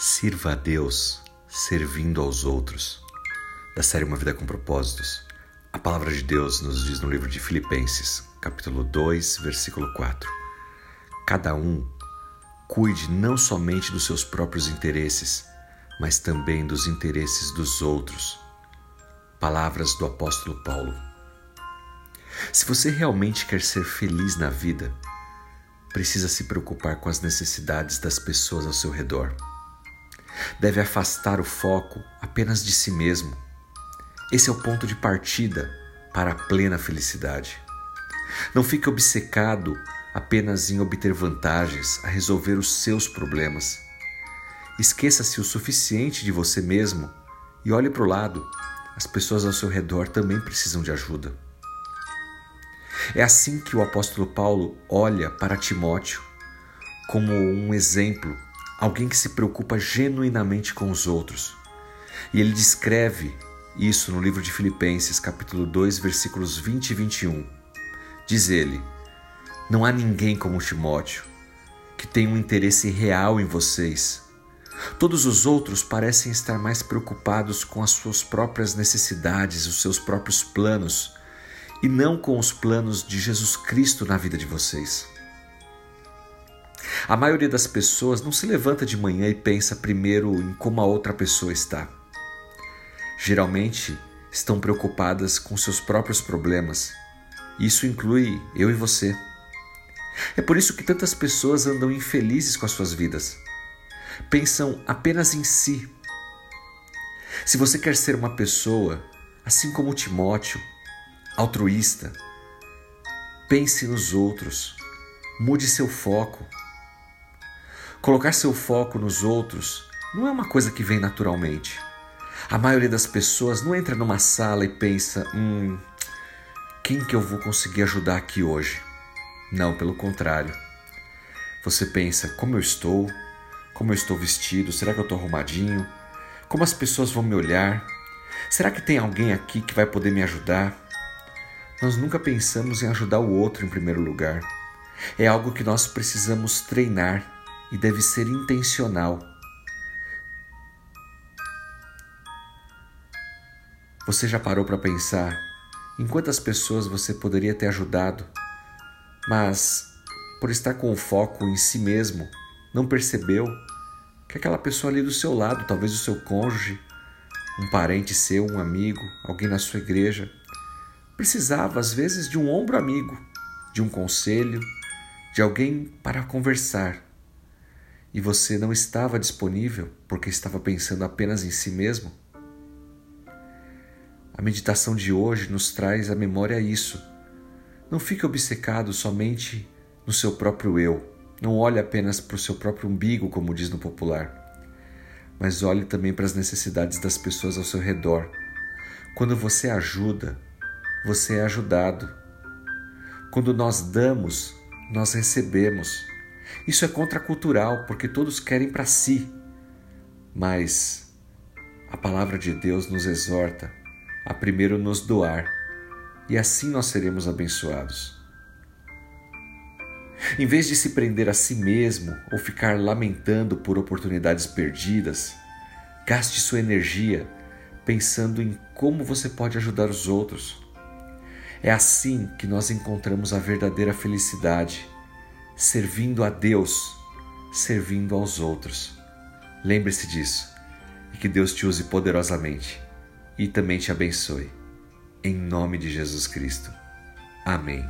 Sirva a Deus servindo aos outros. Da série Uma Vida com Propósitos. A palavra de Deus nos diz no livro de Filipenses, capítulo 2, versículo 4. Cada um cuide não somente dos seus próprios interesses, mas também dos interesses dos outros. Palavras do apóstolo Paulo. Se você realmente quer ser feliz na vida, precisa se preocupar com as necessidades das pessoas ao seu redor deve afastar o foco apenas de si mesmo. Esse é o ponto de partida para a plena felicidade. Não fique obcecado apenas em obter vantagens a resolver os seus problemas. Esqueça-se o suficiente de você mesmo e olhe para o lado. As pessoas ao seu redor também precisam de ajuda. É assim que o apóstolo Paulo olha para Timóteo como um exemplo alguém que se preocupa genuinamente com os outros. E ele descreve isso no livro de Filipenses, capítulo 2, versículos 20 e 21. Diz ele: Não há ninguém como Timóteo que tenha um interesse real em vocês. Todos os outros parecem estar mais preocupados com as suas próprias necessidades, os seus próprios planos, e não com os planos de Jesus Cristo na vida de vocês. A maioria das pessoas não se levanta de manhã e pensa primeiro em como a outra pessoa está. Geralmente estão preocupadas com seus próprios problemas. Isso inclui eu e você. É por isso que tantas pessoas andam infelizes com as suas vidas. Pensam apenas em si. Se você quer ser uma pessoa, assim como Timóteo, altruísta, pense nos outros, mude seu foco Colocar seu foco nos outros não é uma coisa que vem naturalmente. A maioria das pessoas não entra numa sala e pensa: hum, quem que eu vou conseguir ajudar aqui hoje? Não, pelo contrário. Você pensa: como eu estou? Como eu estou vestido? Será que eu estou arrumadinho? Como as pessoas vão me olhar? Será que tem alguém aqui que vai poder me ajudar? Nós nunca pensamos em ajudar o outro em primeiro lugar. É algo que nós precisamos treinar e deve ser intencional. Você já parou para pensar em quantas pessoas você poderia ter ajudado, mas por estar com o foco em si mesmo, não percebeu que aquela pessoa ali do seu lado, talvez o seu cônjuge, um parente seu, um amigo, alguém na sua igreja, precisava às vezes de um ombro amigo, de um conselho, de alguém para conversar e você não estava disponível porque estava pensando apenas em si mesmo? A meditação de hoje nos traz à memória isso. Não fique obcecado somente no seu próprio eu. Não olhe apenas para o seu próprio umbigo, como diz no popular, mas olhe também para as necessidades das pessoas ao seu redor. Quando você ajuda, você é ajudado. Quando nós damos, nós recebemos. Isso é contracultural, porque todos querem para si. Mas a palavra de Deus nos exorta a primeiro nos doar, e assim nós seremos abençoados. Em vez de se prender a si mesmo ou ficar lamentando por oportunidades perdidas, gaste sua energia pensando em como você pode ajudar os outros. É assim que nós encontramos a verdadeira felicidade servindo a Deus, servindo aos outros. Lembre-se disso e que Deus te use poderosamente e também te abençoe. Em nome de Jesus Cristo. Amém.